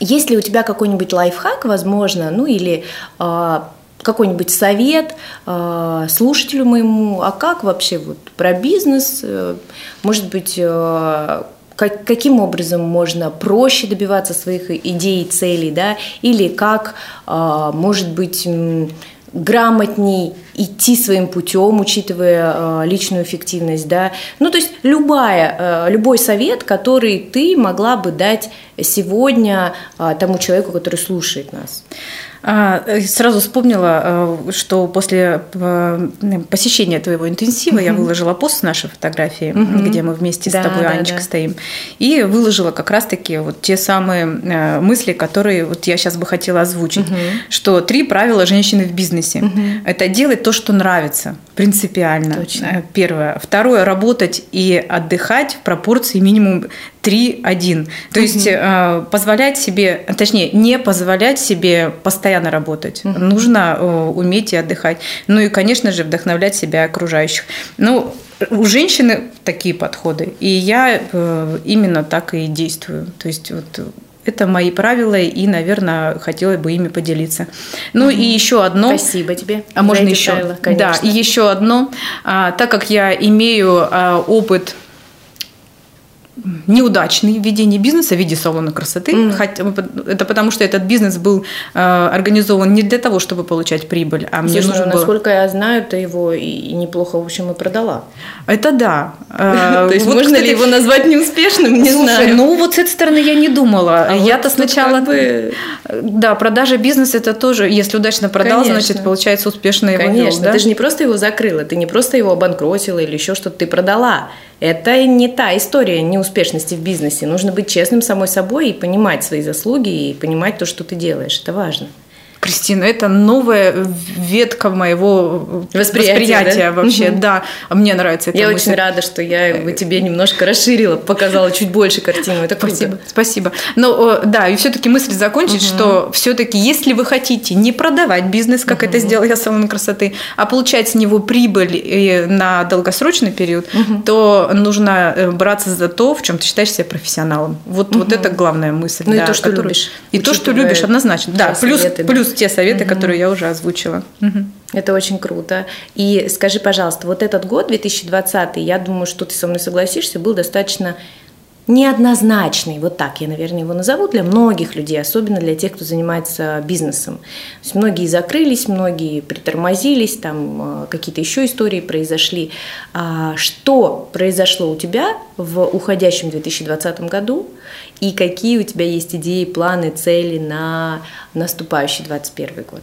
есть ли у тебя какой-нибудь лайфхак, возможно, ну или э, какой-нибудь совет э, слушателю моему, а как вообще вот про бизнес, э, может быть, э, как, каким образом можно проще добиваться своих идей и целей, да, или как, э, может быть, грамотней идти своим путем, учитывая э, личную эффективность, да. Ну, то есть любая, э, любой совет, который ты могла бы дать сегодня тому человеку, который слушает нас. А, э, сразу вспомнила, э, что после э, посещения твоего интенсива я выложила пост с нашей фотографией, где мы вместе да, с тобой, да, Анечка, да. стоим, и выложила как раз-таки вот те самые мысли, которые вот я сейчас бы хотела озвучить, что три правила женщины в бизнесе. Это делать то, что нравится, принципиально. Точно. Первое. Второе, работать и отдыхать в пропорции минимум 3-1. То угу. есть позволять себе, точнее, не позволять себе постоянно работать. Угу. Нужно э, уметь и отдыхать. Ну и, конечно же, вдохновлять себя окружающих. Ну, у женщины такие подходы, и я э, именно так и действую. То есть вот это мои правила, и, наверное, хотела бы ими поделиться. Ну mm и еще одно. Спасибо тебе. А можно еще? Правила, да, и еще одно. А, так как я имею а, опыт неудачный в ведении бизнеса в виде салона красоты. Mm. Хотя, это потому, что этот бизнес был э, организован не для того, чтобы получать прибыль, а мне нужно было... насколько я знаю, ты его и неплохо, в общем, и продала. Это да. Э, То есть можно ли его назвать неуспешным, не знаю. Ну, вот с этой стороны я не думала. А Я-то сначала... Да, продажа бизнеса это тоже, если удачно продал, значит, получается успешно его Конечно, ты же не просто его закрыла, ты не просто его обанкротила или еще что-то, ты продала. Это не та история неуспешности в бизнесе. Нужно быть честным самой собой и понимать свои заслуги и понимать то, что ты делаешь. Это важно. Кристина, это новая ветка моего восприятия, восприятия да? вообще. Угу. Да, мне нравится это. Я мысль. очень рада, что я тебе немножко расширила, показала чуть больше картину. Это круто. Спасибо. Спасибо. Но да, и все-таки мысль закончить, угу. что все-таки, если вы хотите не продавать бизнес, как угу. это сделал я салон красоты, а получать с него прибыль на долгосрочный период, угу. то нужно э, браться за то, в чем ты считаешь себя профессионалом. Вот, угу. вот это главная мысль. Ну да, и то, что который... любишь. И то, что любишь, однозначно. Да, плюс, плюс те советы, угу. которые я уже озвучила. Угу. Это очень круто. И скажи, пожалуйста, вот этот год, 2020, я думаю, что ты со мной согласишься, был достаточно неоднозначный, вот так я, наверное, его назову, для многих людей, особенно для тех, кто занимается бизнесом. То есть многие закрылись, многие притормозились, там э, какие-то еще истории произошли. А что произошло у тебя в уходящем 2020 году и какие у тебя есть идеи, планы, цели на наступающий 2021 год?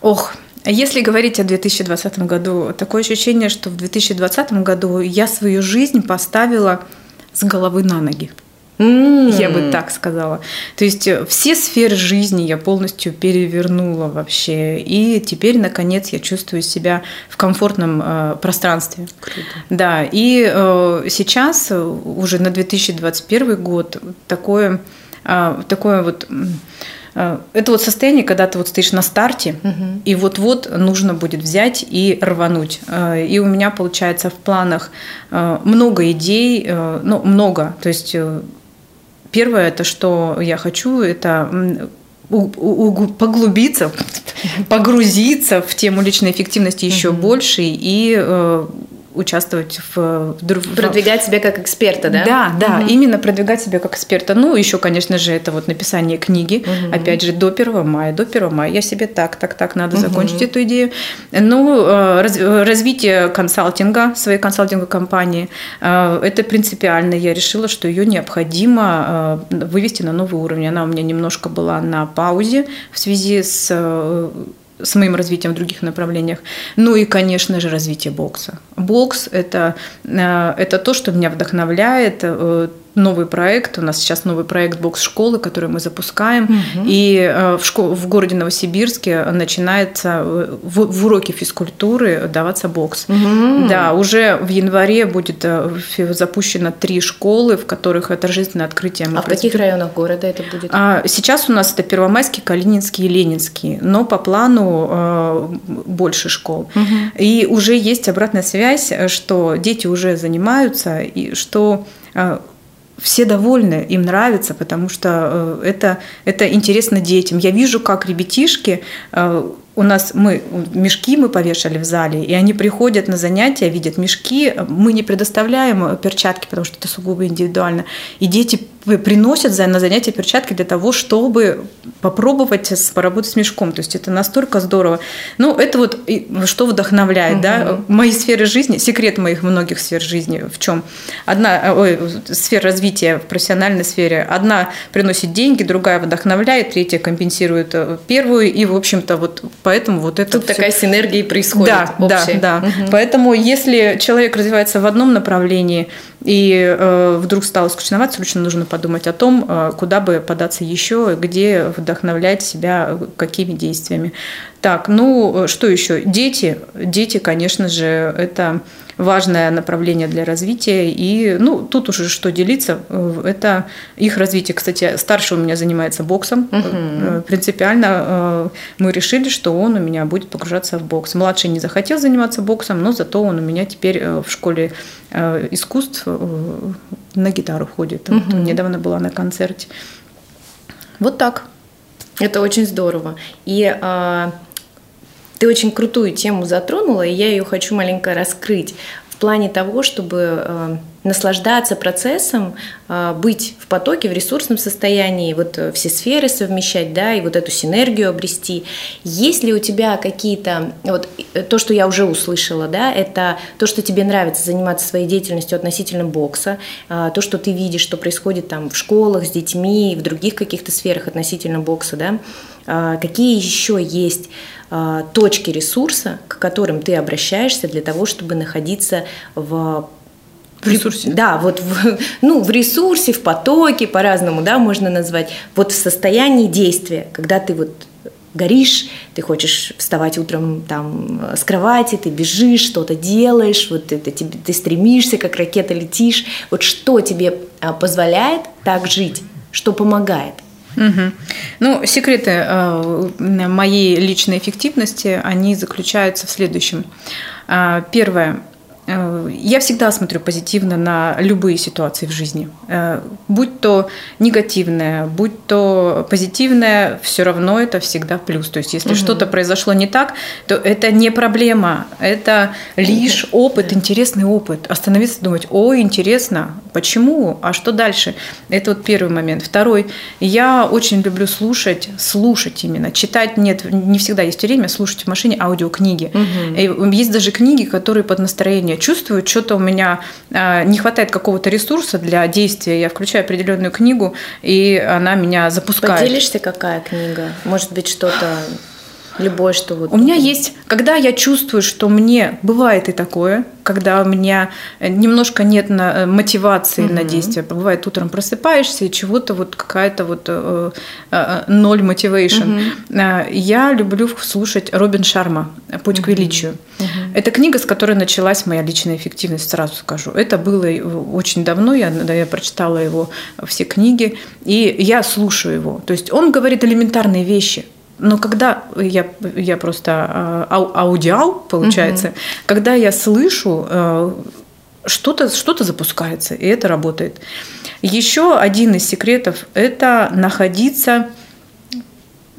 Ох, если говорить о 2020 году, такое ощущение, что в 2020 году я свою жизнь поставила с головы на ноги. Mm. Я бы так сказала. То есть э, все сферы жизни я полностью перевернула вообще. И теперь, наконец, я чувствую себя в комфортном э, пространстве. Круто. Да, и э, сейчас, э, уже на 2021 год, такое, э, такое вот Э, это вот состояние, когда ты вот стоишь на старте, угу. и вот-вот нужно будет взять и рвануть. И у меня получается в планах много идей, ну, много. То есть первое, это что я хочу, это поглубиться, погрузиться в тему личной эффективности еще угу. больше и участвовать в, продвигать себя как эксперта, да? Да, да, угу. именно продвигать себя как эксперта. Ну, еще, конечно же, это вот написание книги. Угу. Опять же, до 1 мая, до 1 мая я себе так, так, так, надо угу. закончить эту идею. Ну, э, раз, развитие консалтинга, своей консалтинговой компании, э, это принципиально. Я решила, что ее необходимо э, вывести на новый уровень. Она у меня немножко была на паузе в связи с с моим развитием в других направлениях. Ну и, конечно же, развитие бокса. Бокс это, – это то, что меня вдохновляет, э, новый проект. У нас сейчас новый проект бокс-школы, который мы запускаем. Угу. И э, в, школ- в городе Новосибирске начинается э, в, в уроке физкультуры даваться бокс. Угу. Да, уже в январе будет запущено три школы, в которых торжественное открытие. Мы а в каких районах города это будет? А, сейчас у нас это Первомайский, Калининский и Ленинский. Но по плану больше школ. Угу. И уже есть обратная связь, что дети уже занимаются, и что все довольны, им нравится, потому что э, это, это интересно детям. Я вижу, как ребятишки э, у нас мы мешки мы повешали в зале, и они приходят на занятия, видят мешки. Мы не предоставляем перчатки, потому что это сугубо индивидуально. И дети приносят на занятия перчатки для того, чтобы попробовать поработать с мешком. То есть это настолько здорово. Ну, это вот что вдохновляет, угу. да. Мои сферы жизни, секрет моих многих сфер жизни в чем? Одна ой, сфера развития в профессиональной сфере, одна приносит деньги, другая вдохновляет, третья компенсирует э, первую, и, в общем-то, вот Поэтому вот это Тут все... такая синергия и происходит Да, общая. да, да. Угу. Поэтому если человек развивается в одном направлении и э, вдруг стало скучновато, срочно нужно подумать о том, э, куда бы податься еще, где вдохновлять себя, какими действиями. Так, ну что еще? Дети. Дети, конечно же, это важное направление для развития. И ну, тут уже что делиться, э, это их развитие. Кстати, старший у меня занимается боксом. Угу. Принципиально мы решили, что он у меня будет погружаться в бокс. Младший не захотел заниматься боксом, но зато он у меня теперь в школе искусств на гитару ходит. Угу. Вот, недавно была на концерте. Вот так. Это очень здорово. И а, ты очень крутую тему затронула, и я ее хочу маленько раскрыть в плане того, чтобы э, наслаждаться процессом, э, быть в потоке, в ресурсном состоянии, вот э, все сферы совмещать, да, и вот эту синергию обрести. Есть ли у тебя какие-то, вот то, что я уже услышала, да, это то, что тебе нравится заниматься своей деятельностью относительно бокса, то, что ты видишь, что происходит там в школах с детьми, в других каких-то сферах относительно бокса, да, какие еще есть точки ресурса, к которым ты обращаешься для того, чтобы находиться в в ресурсе. Да, вот в, ну, в ресурсе, в потоке, по-разному, да, можно назвать. Вот в состоянии действия, когда ты вот горишь, ты хочешь вставать утром там с кровати, ты бежишь, что-то делаешь, вот ты, ты, ты стремишься, как ракета летишь. Вот что тебе а, позволяет так жить, что помогает? Угу. Ну, секреты э, моей личной эффективности, они заключаются в следующем. Э, первое. Э, я всегда смотрю позитивно на любые ситуации в жизни. Э, будь то негативное, будь то позитивное, все равно это всегда плюс. То есть, если угу. что-то произошло не так, то это не проблема, это лишь опыт, интересный опыт. Остановиться и думать, ой, интересно, почему, а что дальше? Это вот первый момент. Второй, я очень люблю слушать, слушать именно. Читать нет, не всегда есть время, слушать в машине аудиокниги. Угу. Есть даже книги, которые под настроение я чувствую, что-то у меня а, не хватает какого-то ресурса для действия, я включаю определенную книгу, и она меня запускает. Поделишься, какая книга? Может быть, что-то любое, что вот... У меня есть, когда я чувствую, что мне бывает и такое, когда у меня немножко нет на, э, мотивации угу. на действие. Бывает, утром просыпаешься, и чего-то вот какая-то вот э, э, ноль мотивейшн. Угу. Я люблю слушать Робин Шарма «Путь угу. к величию». Угу. Это книга, с которой началась моя личная эффективность, сразу скажу. Это было очень давно, я, я прочитала его все книги, и я слушаю его. То есть он говорит элементарные вещи – но когда я, я просто ау, аудиал, получается, угу. когда я слышу, э, что-то что запускается, и это работает. Еще один из секретов – это находиться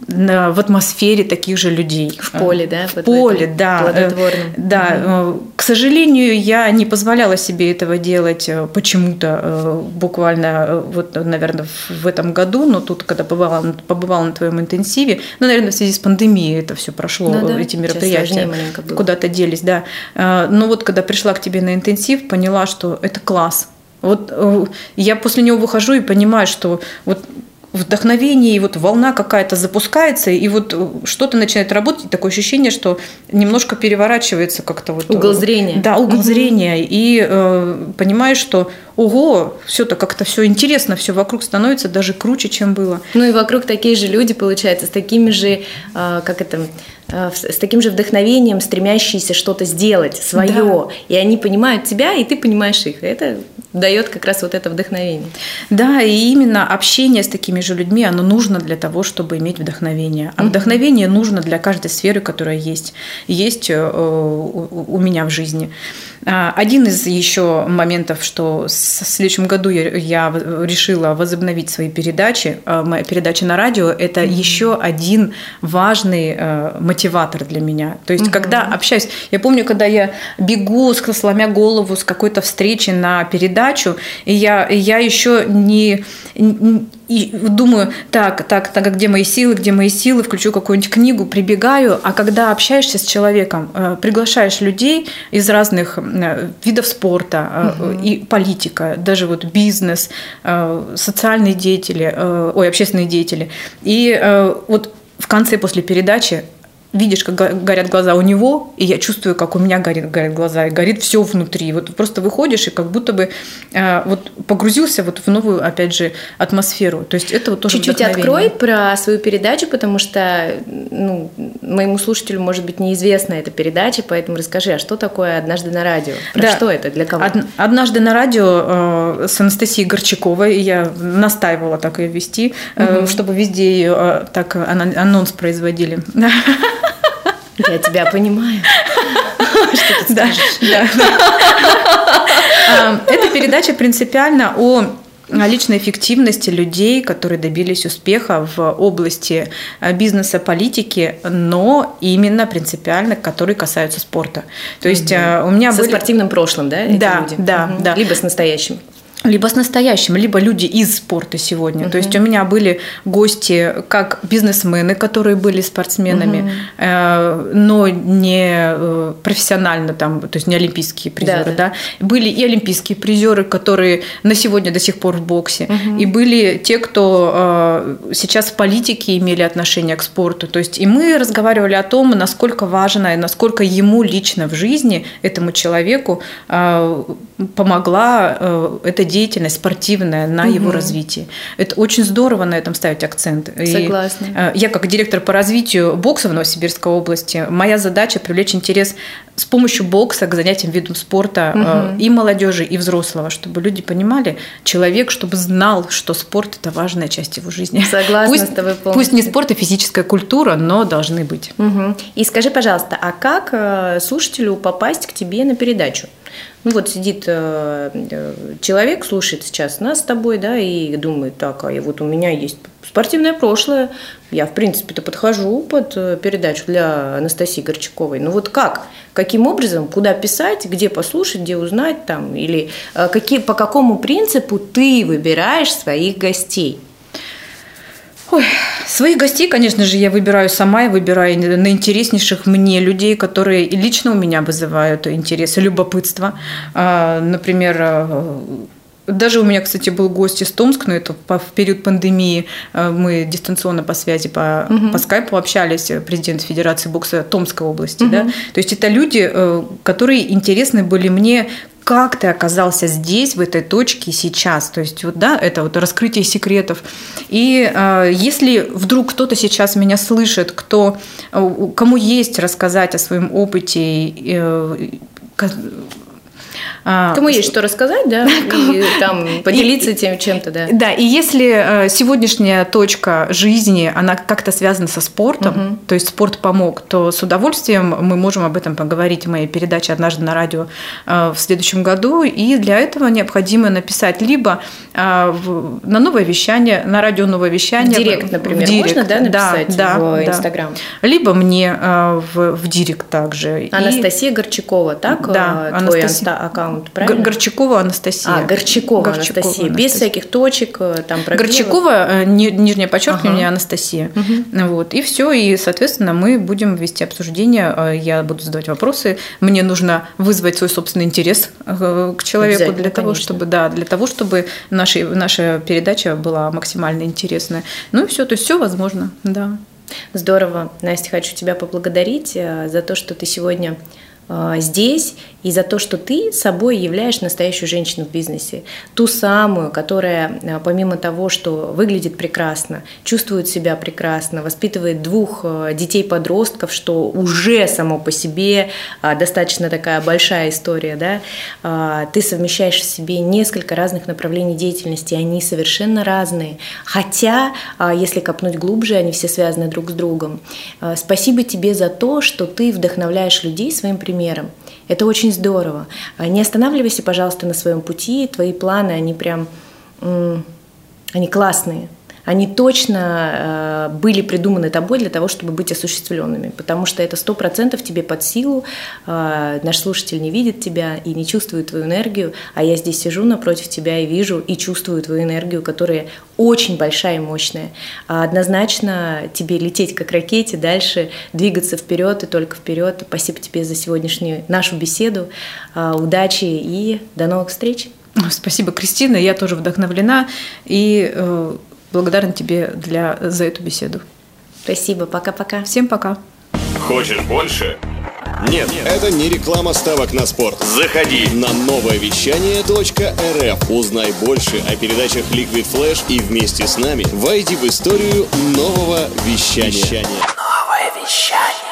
в атмосфере таких же людей. В поле, да? В вот поле, в да. Плодотворном. Да. Угу. К сожалению, я не позволяла себе этого делать э, почему-то буквально, вот, наверное, в этом году, но тут, когда побывала, побывала на твоем интенсиве, ну, наверное, в связи с пандемией это все прошло, ну, да. эти мероприятия куда-то делись, да. Но вот когда пришла к тебе на интенсив, поняла, что это класс. Вот я после него выхожу и понимаю, что вот вдохновение, и вот волна какая-то запускается, и вот что-то начинает работать, такое ощущение, что немножко переворачивается как-то вот... Угол зрения. Да, угол угу. зрения, и э, понимаешь, что ого, все-то как-то все интересно, все вокруг становится даже круче, чем было. Ну и вокруг такие же люди, получается, с такими же, э, как это, Э, с таким же вдохновением, стремящиеся что-то сделать свое. Да. И они понимают тебя, и ты понимаешь их. Это дает как раз вот это вдохновение. Да, и именно общение с такими же людьми, оно нужно для того, чтобы иметь вдохновение. А mm-hmm. вдохновение нужно для каждой сферы, которая есть, есть э, у меня в жизни. А, один из еще моментов, что в следующем году я, решила возобновить свои передачи, а, моя передача на радио, это mm-hmm. еще один важный э, мотиватор для меня. То есть, mm-hmm. когда общаюсь, я помню, когда я бегу, сломя голову с какой-то встречи на передачу, и я, и я еще не, не и думаю, так, так, так, где мои силы, где мои силы, включу какую-нибудь книгу, прибегаю, а когда общаешься с человеком, э, приглашаешь людей из разных э, видов спорта угу. и политика, даже вот бизнес, социальные деятели, ой, общественные деятели, и вот в конце после передачи видишь, как горят глаза у него, и я чувствую, как у меня горят, горят глаза, и горит все внутри. Вот просто выходишь и как будто бы э, вот погрузился вот в новую, опять же, атмосферу. То есть это вот тоже Чуть-чуть открой про свою передачу, потому что ну, моему слушателю, может быть, неизвестна эта передача, поэтому расскажи, а что такое «Однажды на радио»? Про да. что это, для кого? «Однажды на радио» э, с Анастасией Горчаковой, я настаивала так ее вести, угу. чтобы везде ее э, так анонс производили. Я тебя понимаю. Что ты да, да, да. Эта передача принципиально о личной эффективности людей, которые добились успеха в области э, бизнеса, политики, но именно принципиально, которые касаются спорта. То есть угу. у меня со были... спортивным прошлым, да? Да, люди? да, угу. да. Либо с настоящим либо с настоящим, либо люди из спорта сегодня. Uh-huh. То есть у меня были гости как бизнесмены, которые были спортсменами, uh-huh. э, но не э, профессионально там, то есть не олимпийские призеры, да, да. да. Были и олимпийские призеры, которые на сегодня до сих пор в боксе, uh-huh. и были те, кто э, сейчас в политике имели отношение к спорту. То есть и мы разговаривали о том, насколько важно и насколько ему лично в жизни этому человеку э, помогла э, эта деятельность спортивная на угу. его развитие. Это очень здорово на этом ставить акцент. Согласна. И, э, я как директор по развитию бокса в Новосибирской области, моя задача привлечь интерес с помощью бокса к занятиям видом спорта угу. и молодежи, и взрослого, чтобы люди понимали, человек, чтобы знал, что спорт это важная часть его жизни. Согласна пусть, с тобой полностью. Пусть не спорт и физическая культура, но должны быть. Угу. И скажи, пожалуйста, а как э, слушателю попасть к тебе на передачу? Ну вот сидит э, э, человек, слушает сейчас нас с тобой, да, и думает, так, а вот у меня есть спортивное прошлое, я, в принципе-то, подхожу под э, передачу для Анастасии Горчаковой. Ну вот как? Каким образом? Куда писать? Где послушать? Где узнать? Там? Или какие, по какому принципу ты выбираешь своих гостей? Ой, своих гостей, конечно же, я выбираю сама, я выбираю наинтереснейших мне людей, которые лично у меня вызывают интерес и любопытство. А, например, э, даже у меня, кстати, был гость из Томска, но это в период пандемии э, мы дистанционно по связи по, угу. по скайпу общались, э, президент Федерации бокса Томской области. Угу. Да? То есть это люди, которые интересны были мне как ты оказался здесь, в этой точке сейчас. То есть вот, да, это вот раскрытие секретов. И э, если вдруг кто-то сейчас меня слышит, кто, э, кому есть рассказать о своем опыте, э, Кому есть что рассказать, да, и там поделиться тем чем-то, да. Да, и если э, сегодняшняя точка жизни, она как-то связана со спортом, то есть спорт помог, то с удовольствием мы можем об этом поговорить в моей передаче «Однажды на радио» э, в следующем году, и для этого необходимо написать либо э, на новое вещание, на радио новое вещание. В директ, например, в директ, можно, да, написать да, в Инстаграм? Да. Либо мне в, в директ также. Анастасия и... Горчакова, так? Да, твой Анастасия... аккаунт аккаунт, правильно? Горчакова Анастасия. А, Горчакова, Горчакова Анастасия. Анастасия. Без всяких точек, э, там пробелов. Горчакова, нижнее подчеркивание, ага. Анастасия. Угу. Вот, и все, и, соответственно, мы будем вести обсуждение, я буду задавать вопросы, мне нужно вызвать свой собственный интерес к человеку для того, конечно. чтобы, да, для того, чтобы наша, наша передача была максимально интересная. Ну и все, то есть все возможно, да. Здорово. Настя, хочу тебя поблагодарить э, за то, что ты сегодня э, здесь и за то, что ты собой являешь настоящую женщину в бизнесе. Ту самую, которая э, помимо того, что выглядит прекрасно, чувствует себя прекрасно, воспитывает двух э, детей-подростков, что уже само по себе э, достаточно такая большая история, да, ты совмещаешь в себе несколько разных направлений деятельности, они совершенно разные. Хотя, если копнуть глубже, они все связаны друг с другом. Спасибо тебе за то, что ты вдохновляешь людей своим примером. Это очень здорово. А не останавливайся, пожалуйста, на своем пути. Твои планы, они прям, они классные они точно э, были придуманы тобой для того, чтобы быть осуществленными, потому что это сто процентов тебе под силу. Э, наш слушатель не видит тебя и не чувствует твою энергию, а я здесь сижу напротив тебя и вижу и чувствую твою энергию, которая очень большая и мощная. А однозначно тебе лететь как ракете, дальше двигаться вперед и только вперед. Спасибо тебе за сегодняшнюю нашу беседу. Э, удачи и до новых встреч. Спасибо, Кристина. Я тоже вдохновлена. И благодарна тебе для, за эту беседу. Спасибо, пока-пока. Всем пока. Хочешь больше? Нет, Нет, это не реклама ставок на спорт. Заходи на новое вещание .рф. Узнай больше о передачах Liquid Flash и вместе с нами войди в историю нового вещания. вещания. Новое вещание.